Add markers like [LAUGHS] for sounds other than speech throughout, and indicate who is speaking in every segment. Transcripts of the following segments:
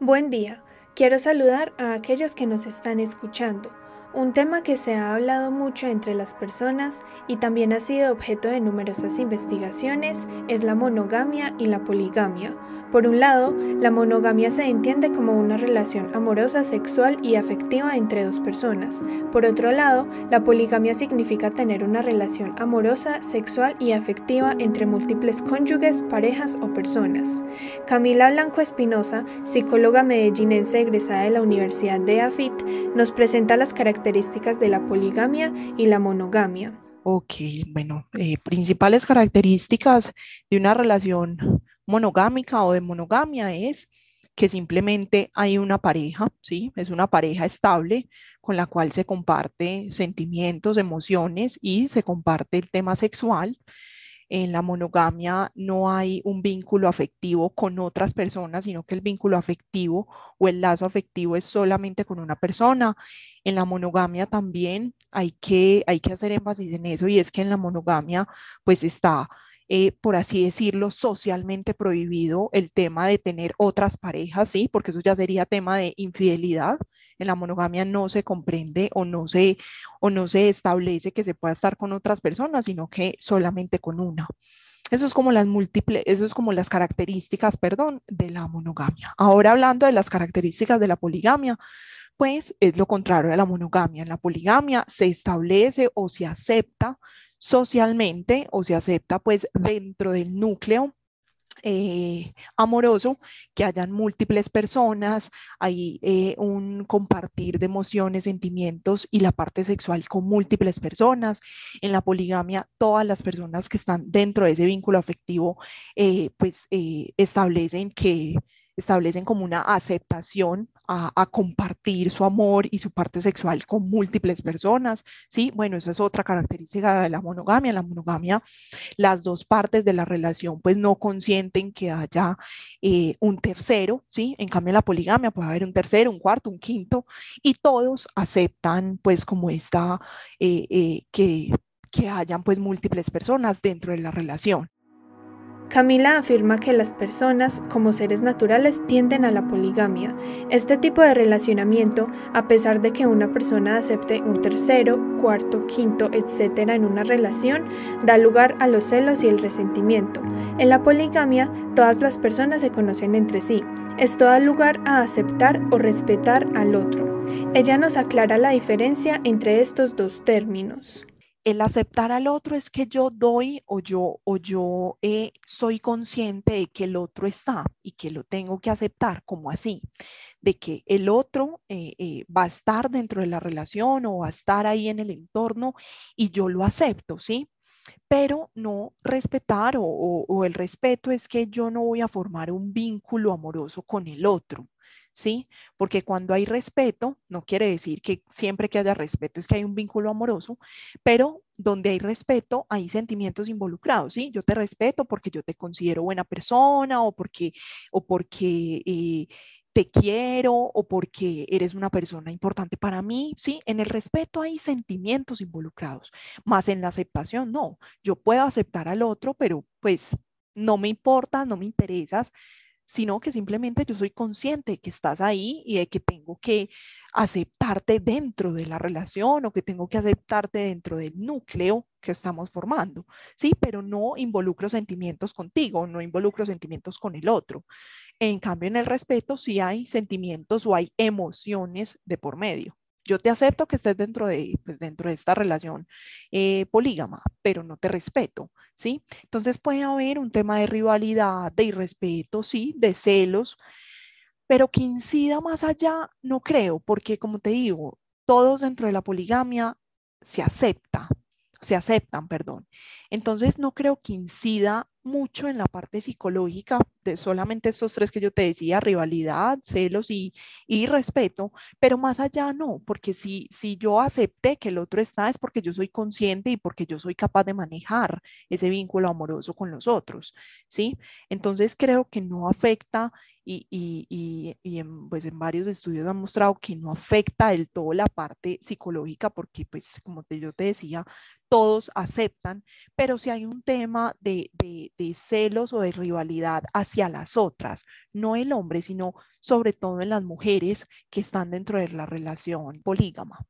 Speaker 1: Buen día. Quiero saludar a aquellos que nos están escuchando. Un tema que se ha hablado mucho entre las personas y también ha sido objeto de numerosas investigaciones es la monogamia y la poligamia. Por un lado, la monogamia se entiende como una relación amorosa, sexual y afectiva entre dos personas. Por otro lado, la poligamia significa tener una relación amorosa, sexual y afectiva entre múltiples cónyuges, parejas o personas. Camila Blanco Espinosa, psicóloga medellinense egresada de la Universidad de AFIT, nos presenta las características de la poligamia y la monogamia.
Speaker 2: Ok, bueno, eh, principales características de una relación monogámica o de monogamia es que simplemente hay una pareja, ¿sí? Es una pareja estable con la cual se comparte sentimientos, emociones y se comparte el tema sexual en la monogamia no hay un vínculo afectivo con otras personas, sino que el vínculo afectivo o el lazo afectivo es solamente con una persona. En la monogamia también hay que, hay que hacer énfasis en eso y es que en la monogamia pues está eh, por así decirlo, socialmente prohibido el tema de tener otras parejas, ¿sí? Porque eso ya sería tema de infidelidad. En la monogamia no se comprende o no se, o no se establece que se pueda estar con otras personas, sino que solamente con una. Eso es como las múltiples, eso es como las características, perdón, de la monogamia. Ahora hablando de las características de la poligamia, pues es lo contrario de la monogamia. En la poligamia se establece o se acepta socialmente o se acepta pues dentro del núcleo eh, amoroso, que hayan múltiples personas, hay eh, un compartir de emociones, sentimientos y la parte sexual con múltiples personas. En la poligamia, todas las personas que están dentro de ese vínculo afectivo, eh, pues establecen que establecen como una aceptación a, compartir su amor y su parte sexual con múltiples personas, ¿sí? Bueno, esa es otra característica de la monogamia. La monogamia, las dos partes de la relación pues no consienten que haya eh, un tercero, ¿sí? En cambio, la poligamia puede haber un tercero, un cuarto, un quinto, y todos aceptan pues como esta, eh, eh, que, que hayan pues múltiples personas dentro de la relación.
Speaker 1: Camila afirma que las personas, como seres naturales, tienden a la poligamia. Este tipo de relacionamiento, a pesar de que una persona acepte un tercero, cuarto, quinto, etc. en una relación, da lugar a los celos y el resentimiento. En la poligamia, todas las personas se conocen entre sí. Esto da lugar a aceptar o respetar al otro. Ella nos aclara la diferencia entre estos dos términos
Speaker 2: el aceptar al otro es que yo doy o yo, o yo eh, soy consciente de que el otro está y que lo tengo que aceptar, como así, de que el otro eh, eh, va a estar dentro de la relación o va a estar ahí en el entorno y yo lo acepto, ¿sí? Pero no respetar o, o el respeto es que yo no voy a formar un vínculo amoroso con el otro. ¿Sí? Porque cuando hay respeto, no quiere decir que siempre que haya respeto es que hay un vínculo amoroso, pero donde hay respeto hay sentimientos involucrados, ¿sí? Yo te respeto porque yo te considero buena persona o porque, o porque eh, te quiero o porque eres una persona importante para mí, ¿sí? En el respeto hay sentimientos involucrados, más en la aceptación no. Yo puedo aceptar al otro, pero pues no me importa, no me interesas, sino que simplemente yo soy consciente de que estás ahí y de que tengo que aceptarte dentro de la relación o que tengo que aceptarte dentro del núcleo que estamos formando, ¿sí? Pero no involucro sentimientos contigo, no involucro sentimientos con el otro. En cambio, en el respeto sí hay sentimientos o hay emociones de por medio yo te acepto que estés dentro de, pues, dentro de esta relación eh, polígama, pero no te respeto, ¿sí? Entonces puede haber un tema de rivalidad, de irrespeto, sí, de celos, pero que incida más allá, no creo, porque como te digo, todos dentro de la poligamia se acepta, se aceptan, perdón. Entonces no creo que incida mucho en la parte psicológica de solamente estos tres que yo te decía, rivalidad, celos y, y respeto, pero más allá no, porque si, si yo acepté que el otro está es porque yo soy consciente y porque yo soy capaz de manejar ese vínculo amoroso con los otros, ¿sí? Entonces creo que no afecta y, y, y, en, pues en varios estudios han mostrado que no afecta del todo la parte psicológica porque pues como te, yo te decía, todos aceptan, pero si hay un tema de, celos o de rivalidad hacia las otras, no el hombre, sino sobre todo en las mujeres que están dentro de la relación polígama.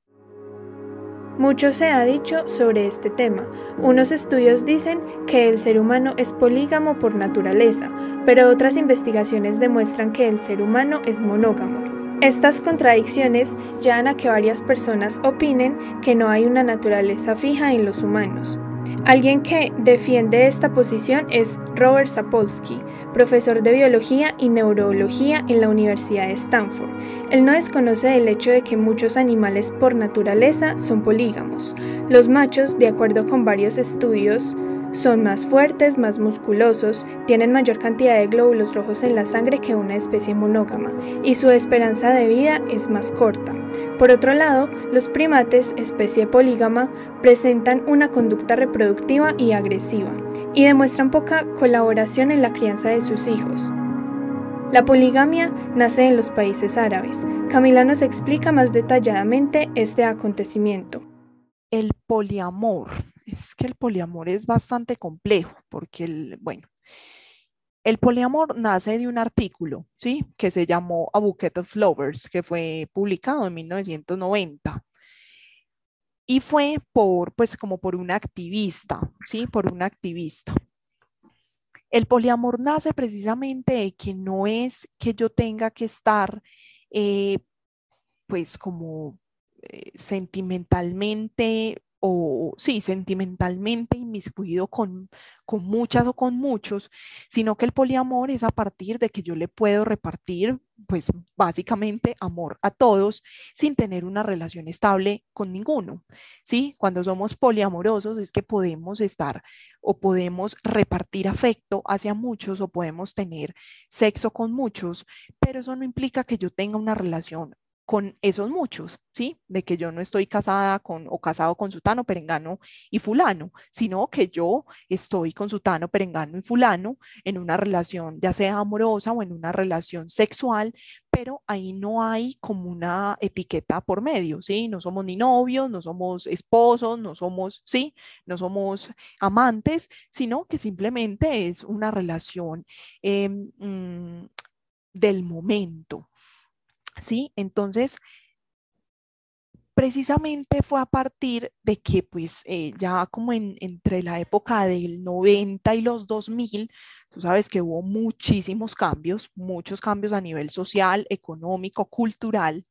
Speaker 1: Mucho se ha dicho sobre este tema. Unos estudios dicen que el ser humano es polígamo por naturaleza, pero otras investigaciones demuestran que el ser humano es monógamo. Estas contradicciones llevan a que varias personas opinen que no hay una naturaleza fija en los humanos. Alguien que defiende esta posición es Robert Sapolsky, profesor de biología y neurología en la Universidad de Stanford. Él no desconoce el hecho de que muchos animales por naturaleza son polígamos. Los machos, de acuerdo con varios estudios, son más fuertes, más musculosos, tienen mayor cantidad de glóbulos rojos en la sangre que una especie monógama y su esperanza de vida es más corta. Por otro lado, los primates, especie polígama, presentan una conducta reproductiva y agresiva y demuestran poca colaboración en la crianza de sus hijos. La poligamia nace en los países árabes. Camila nos explica más detalladamente este acontecimiento.
Speaker 2: El poliamor es que el poliamor es bastante complejo porque, el, bueno, el poliamor nace de un artículo, ¿sí? Que se llamó A Bouquet of Lovers, que fue publicado en 1990. Y fue por, pues, como por una activista, ¿sí? Por una activista. El poliamor nace precisamente de que no es que yo tenga que estar, eh, pues, como eh, sentimentalmente o sí, sentimentalmente inmiscuido con, con muchas o con muchos, sino que el poliamor es a partir de que yo le puedo repartir, pues básicamente amor a todos sin tener una relación estable con ninguno. ¿Sí? Cuando somos poliamorosos es que podemos estar o podemos repartir afecto hacia muchos o podemos tener sexo con muchos, pero eso no implica que yo tenga una relación con esos muchos, ¿sí? De que yo no estoy casada con o casado con sutano, perengano y fulano, sino que yo estoy con sutano, perengano y fulano en una relación ya sea amorosa o en una relación sexual, pero ahí no hay como una etiqueta por medio, ¿sí? No somos ni novios, no somos esposos, no somos, ¿sí? No somos amantes, sino que simplemente es una relación em, mm, del momento. ¿Sí? Entonces, precisamente fue a partir de que pues eh, ya como en, entre la época del 90 y los 2000, tú sabes que hubo muchísimos cambios, muchos cambios a nivel social, económico, cultural.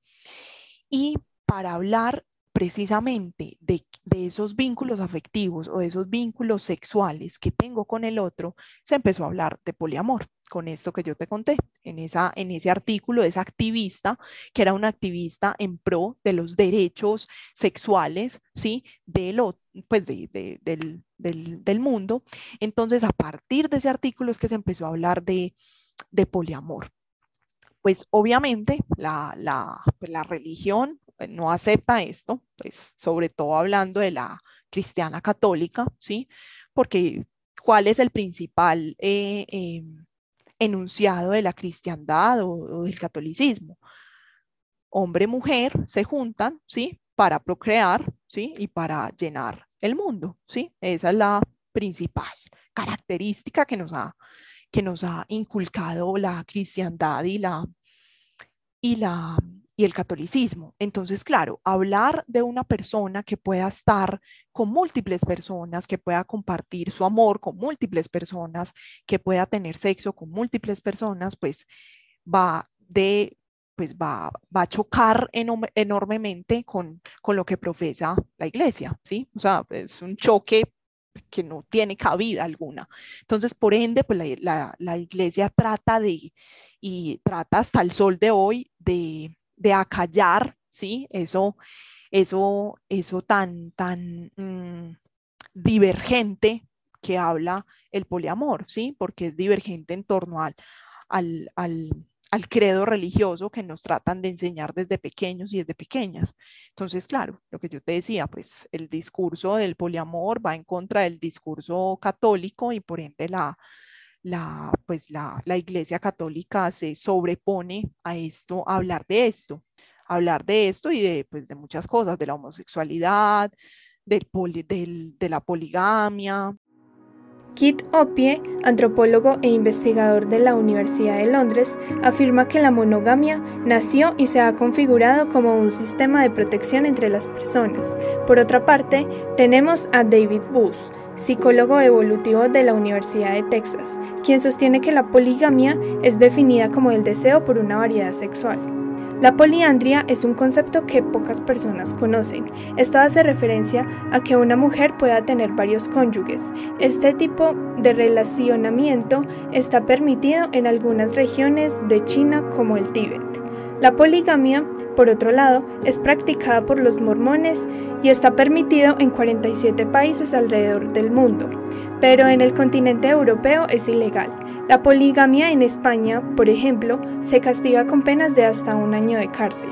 Speaker 2: Y para hablar precisamente de, esos vínculos afectivos o de esos vínculos sexuales que tengo con el otro, se empezó a hablar de poliamor, con esto que yo te conté, en, esa, en ese artículo de esa activista, que era una activista en pro de los derechos sexuales, ¿sí? De pues del, del, mundo. Entonces, a partir de ese artículo es que se empezó a hablar de, de poliamor. Pues obviamente la, la, pues, la religión pues, no acepta esto, pues sobre todo hablando de la cristiana católica, ¿sí? Porque ¿cuál es el principal eh, em, enunciado de la cristiandad o, del catolicismo? Hombre y mujer se juntan, ¿sí? Para procrear, ¿sí? Y para llenar el mundo, ¿sí? Esa es la principal característica que nos ha, que nos ha inculcado la cristiandad y la, y la, y el catolicismo. Entonces, claro, hablar de una persona que pueda estar con múltiples personas, que pueda compartir su amor con múltiples personas, que pueda tener sexo con múltiples personas, pues va de pues va, va a chocar enormemente con, con lo que profesa la iglesia, ¿sí? O sea, es un choque que no tiene cabida alguna. Entonces, por ende, pues la, la iglesia trata de, y trata hasta el sol de hoy de, de acallar, ¿sí? Eso, eso, eso tan, tan mm, divergente que habla el poliamor, ¿sí? Porque es divergente en torno al, al, al, al, credo religioso que nos tratan de enseñar desde pequeños y desde pequeñas. Entonces, claro, lo que yo te decía, pues el discurso del poliamor va en contra del discurso católico y por ende la, la, pues la, la Iglesia Católica se sobrepone a esto, a hablar de esto, hablar de esto y de, pues, de muchas cosas, de la homosexualidad, de la poligamia.
Speaker 1: Kit Opie, antropólogo e investigador de la Universidad de Londres, afirma que la monogamia nació y se ha configurado como un sistema de protección entre las personas. Por otra parte, tenemos a David Booth, psicólogo evolutivo de la Universidad de Texas, quien sostiene que la poligamia es definida como el deseo por una variedad sexual. La poliandria es un concepto que pocas personas conocen. Esto hace referencia a que una mujer pueda tener varios cónyuges. Este tipo de relacionamiento está permitido en algunas regiones de China como el Tíbet. La poligamia, por otro lado, es practicada por los mormones y está permitido en 47 países alrededor del mundo, pero en el continente europeo es ilegal. La poligamia en España, por ejemplo, se castiga con penas de hasta un año de cárcel.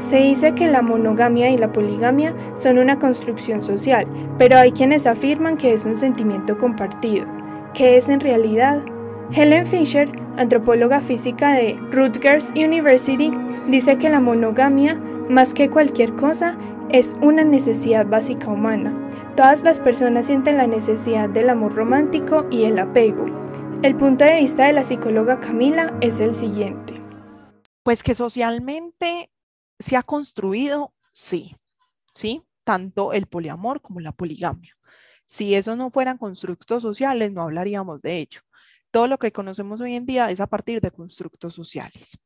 Speaker 1: Se dice que la monogamia y la poligamia son una construcción social, pero hay quienes afirman que es un sentimiento compartido. ¿Qué es en realidad? Helen Fisher, antropóloga física de Rutgers University, dice que la monogamia, más que cualquier cosa, es una necesidad básica humana. Todas las personas sienten la necesidad del amor romántico y el apego. El punto de vista de la psicóloga Camila es el siguiente.
Speaker 2: Pues que socialmente se ha construido, sí, sí, tanto el poliamor como la poligamia. Si esos no fueran constructos sociales, no hablaríamos de ello. Todo lo que conocemos hoy en día es a partir de constructos sociales.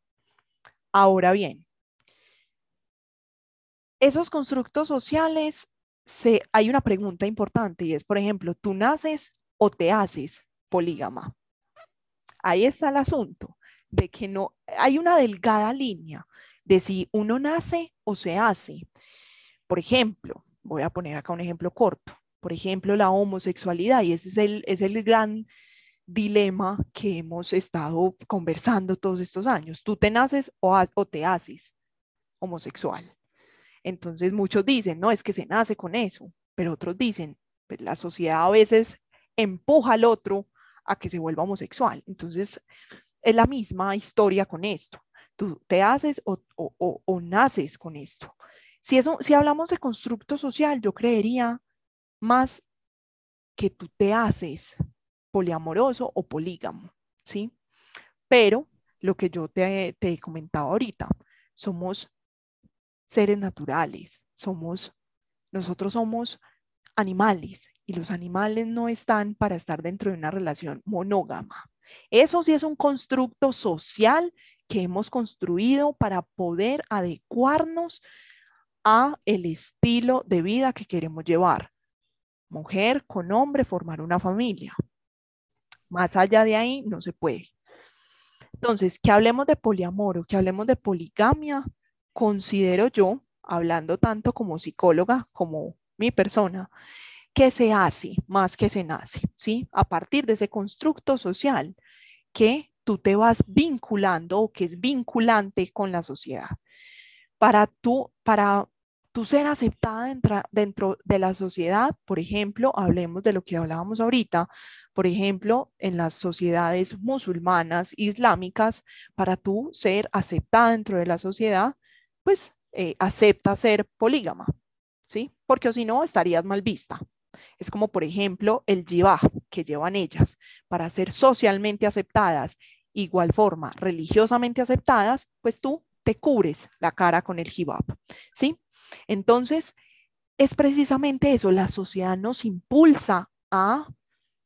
Speaker 2: Ahora bien, esos constructos sociales, hay una pregunta importante y es, por ejemplo, ¿tú naces o te haces polígama? Ahí está el asunto, de que no, hay una delgada línea de si uno nace o se hace. Por ejemplo, voy a poner acá un ejemplo corto, por ejemplo, la homosexualidad, y ese es el, es el gran dilema que hemos estado conversando todos estos años. Tú te naces o, te haces homosexual. Entonces muchos dicen, no, es que se nace con eso, pero otros dicen, pues la sociedad a veces empuja al otro a que se vuelva homosexual. Entonces es la misma historia con esto. Tú te haces o, o, naces con esto. Si, si hablamos de constructo social, yo creería más que tú te haces poliamoroso o polígamo, ¿sí? Pero lo que yo te, he comentado ahorita, somos seres naturales, somos, nosotros somos animales y los animales no están para estar dentro de una relación monógama. Eso sí es un constructo social que hemos construido para poder adecuarnos a el estilo de vida que queremos llevar. Mujer con hombre, formar una familia. Más allá de ahí no se puede. Entonces, que hablemos de poliamor o que hablemos de poligamia, considero yo, hablando tanto como psicóloga como mi persona, que se hace más que se nace, ¿sí? A partir de ese constructo social que tú te vas vinculando o que es vinculante con la sociedad. Para tú, para tú ser aceptada dentro, de la sociedad, por ejemplo, hablemos de lo que hablábamos ahorita, por ejemplo, en las sociedades musulmanas, islámicas, para tú ser aceptada dentro de la sociedad, pues eh, acepta ser polígama, ¿sí? Porque si no, estarías mal vista. Es como, por ejemplo, el jibá que llevan ellas para ser socialmente aceptadas, igual forma, religiosamente aceptadas, pues tú te cubres la cara con el hijab, ¿sí? Entonces, es precisamente eso, la sociedad nos impulsa a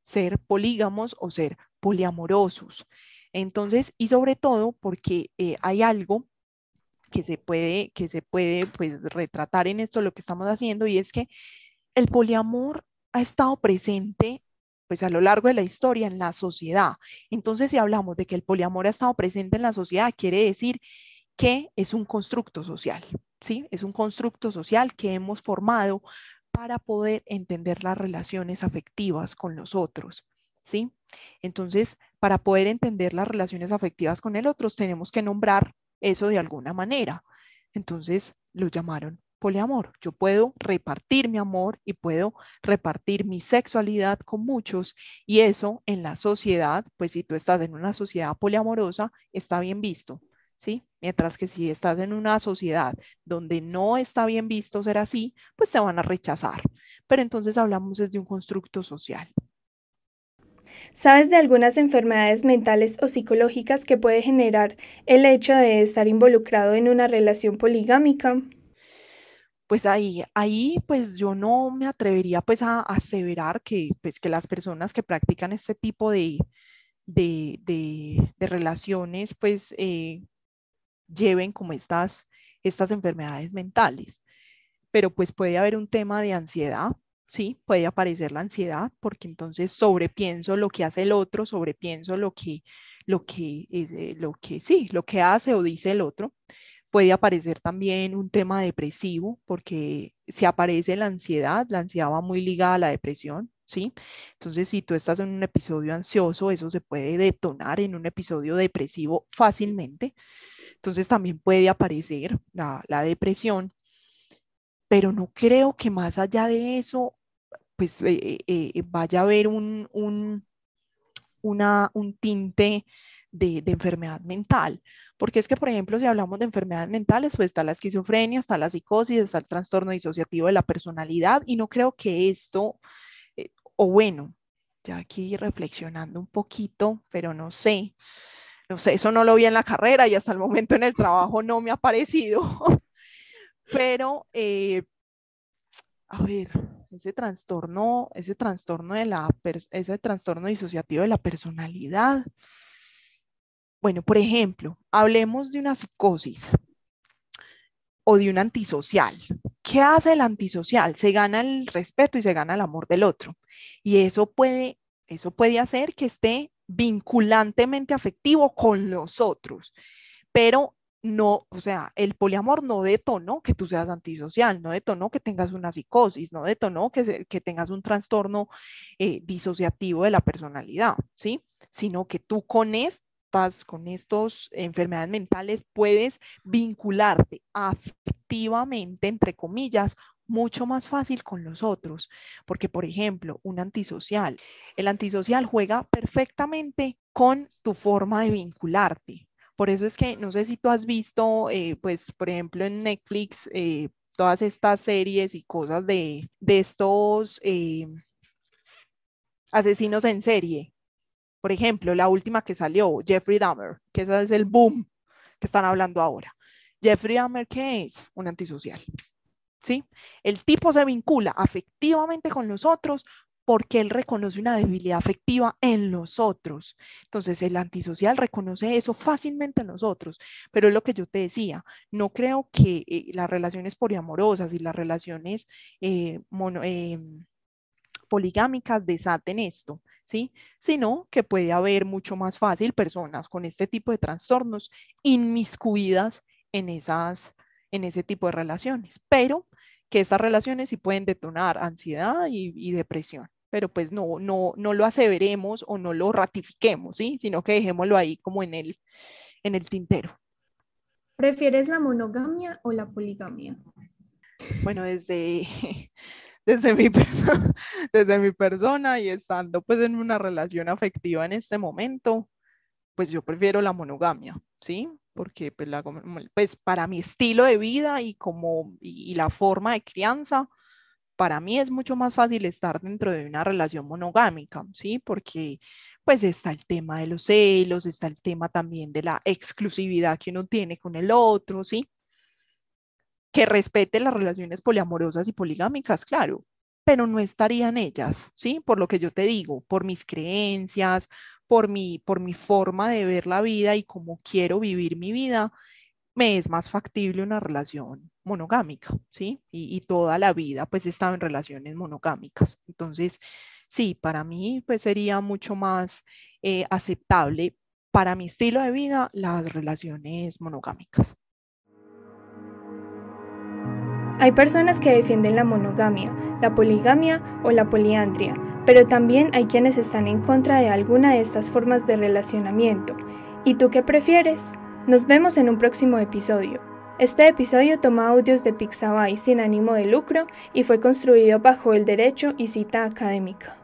Speaker 2: ser polígamos o ser poliamorosos. Entonces, y sobre todo porque eh, hay algo que se puede, que se puede pues, retratar en esto, lo que estamos haciendo, y es que el poliamor ha estado presente pues a lo largo de la historia en la sociedad. Entonces, si hablamos de que el poliamor ha estado presente en la sociedad, quiere decir que es un constructo social, ¿sí? Es un constructo social que hemos formado para poder entender las relaciones afectivas con los otros, ¿sí? Entonces, para poder entender las relaciones afectivas con el otro, tenemos que nombrar eso de alguna manera. Entonces, lo llamaron poliamor. Yo puedo repartir mi amor y puedo repartir mi sexualidad con muchos y eso en la sociedad, pues si tú estás en una sociedad poliamorosa, está bien visto ¿sí? Mientras que si estás en una sociedad donde no está bien visto ser así, pues te van a rechazar. Pero entonces hablamos desde un constructo social.
Speaker 1: ¿Sabes de algunas enfermedades mentales o psicológicas que puede generar el hecho de estar involucrado en una relación poligámica?
Speaker 2: Pues ahí, ahí pues yo no me atrevería pues a, aseverar que, pues, que las personas que practican este tipo de, de, relaciones pues eh, lleven como estas, estas enfermedades mentales. Pero pues puede haber un tema de ansiedad, sí, puede aparecer la ansiedad, porque entonces sobrepienso lo que hace el otro, sobrepienso lo que, lo que, eh, lo que sí, lo que hace o dice el otro. Puede aparecer también un tema depresivo, porque si aparece la ansiedad, la ansiedad va muy ligada a la depresión, ¿sí? Entonces, si tú estás en un episodio ansioso, eso se puede detonar en un episodio depresivo fácilmente. Entonces, también puede aparecer la, depresión, pero no creo que más allá de eso, pues eh, eh, eh, vaya a haber un, un, una, un tinte de, enfermedad mental. Porque es que, por ejemplo, si hablamos de enfermedades mentales, pues está la esquizofrenia, está la psicosis, está el trastorno disociativo de la personalidad, y no creo que esto o bueno, ya aquí reflexionando un poquito, pero no sé, no sé, eso no lo vi en la carrera y hasta el momento en el trabajo no me ha parecido, [LAUGHS] pero eh, a ver, ese trastorno, ese trastorno de la, ese trastorno disociativo de la personalidad. Bueno, por ejemplo, hablemos de una psicosis o de un antisocial. ¿Qué hace el antisocial? Se gana el respeto y se gana el amor del otro. Y eso puede, eso puede hacer que esté vinculantemente afectivo con los otros. Pero no, o sea, el poliamor no detonó que tú seas antisocial, no detonó que tengas una psicosis, no detonó que, que tengas un trastorno eh, disociativo de la personalidad, ¿sí? Sino que tú con, esto con estas enfermedades mentales, puedes vincularte afectivamente, entre comillas, mucho más fácil con los otros. Porque, por ejemplo, un antisocial, el antisocial juega perfectamente con tu forma de vincularte. Por eso es que no sé si tú has visto, eh, pues, por ejemplo, en Netflix, eh, todas estas series y cosas de, de estos eh, asesinos en serie, por ejemplo, la última que salió, Jeffrey Dahmer, que ese es el boom que están hablando ahora. Jeffrey Dahmer, ¿qué es? Un antisocial. ¿Sí? El tipo se vincula afectivamente con los otros porque él reconoce una debilidad afectiva en los otros. Entonces, el antisocial reconoce eso fácilmente en los otros, pero es lo que yo te decía, no creo que eh, las relaciones poliamorosas y las relaciones eh, em, poligámicas desaten esto. ¿sí? Sino que puede haber mucho más fácil personas con este tipo de trastornos inmiscuidas en, esas, en ese tipo de relaciones, pero que esas relaciones sí pueden detonar ansiedad y, depresión pero pues no, no, no lo aseveremos o no lo ratifiquemos, ¿sí? Sino que dejémoslo ahí como en el, en el tintero.
Speaker 1: ¿Prefieres la monogamia o la poligamia?
Speaker 2: Bueno, desde, [LAUGHS] desde mi, [LAUGHS] desde mi persona y estando pues en una relación afectiva en este momento, pues yo prefiero la monogamia, ¿sí? Porque pues, pues para mi estilo de vida y como y, la forma de crianza, para mí es mucho más fácil estar dentro de una relación monogámica, ¿sí? Porque pues está el tema de los celos, está el tema también de la exclusividad que uno tiene con el otro, ¿sí? que respete las relaciones poliamorosas y poligámicas, claro, pero no estaría en ellas, ¿sí? Por lo que yo te digo, por mis creencias, por mi, por mi forma de ver la vida y cómo quiero vivir mi vida, me es más factible una relación monogámica, ¿sí? Y, toda la vida pues he estado en relaciones monogámicas. Entonces, sí, para mí pues sería mucho más eh, aceptable para mi estilo de vida las relaciones monogámicas.
Speaker 1: Hay personas que defienden la monogamia, la poligamia o la poliandria, pero también hay quienes están en contra de alguna de estas formas de relacionamiento. ¿Y tú qué prefieres? Nos vemos en un próximo episodio. Este episodio toma audios de Pixabay sin ánimo de lucro y fue construido bajo el derecho y cita académica.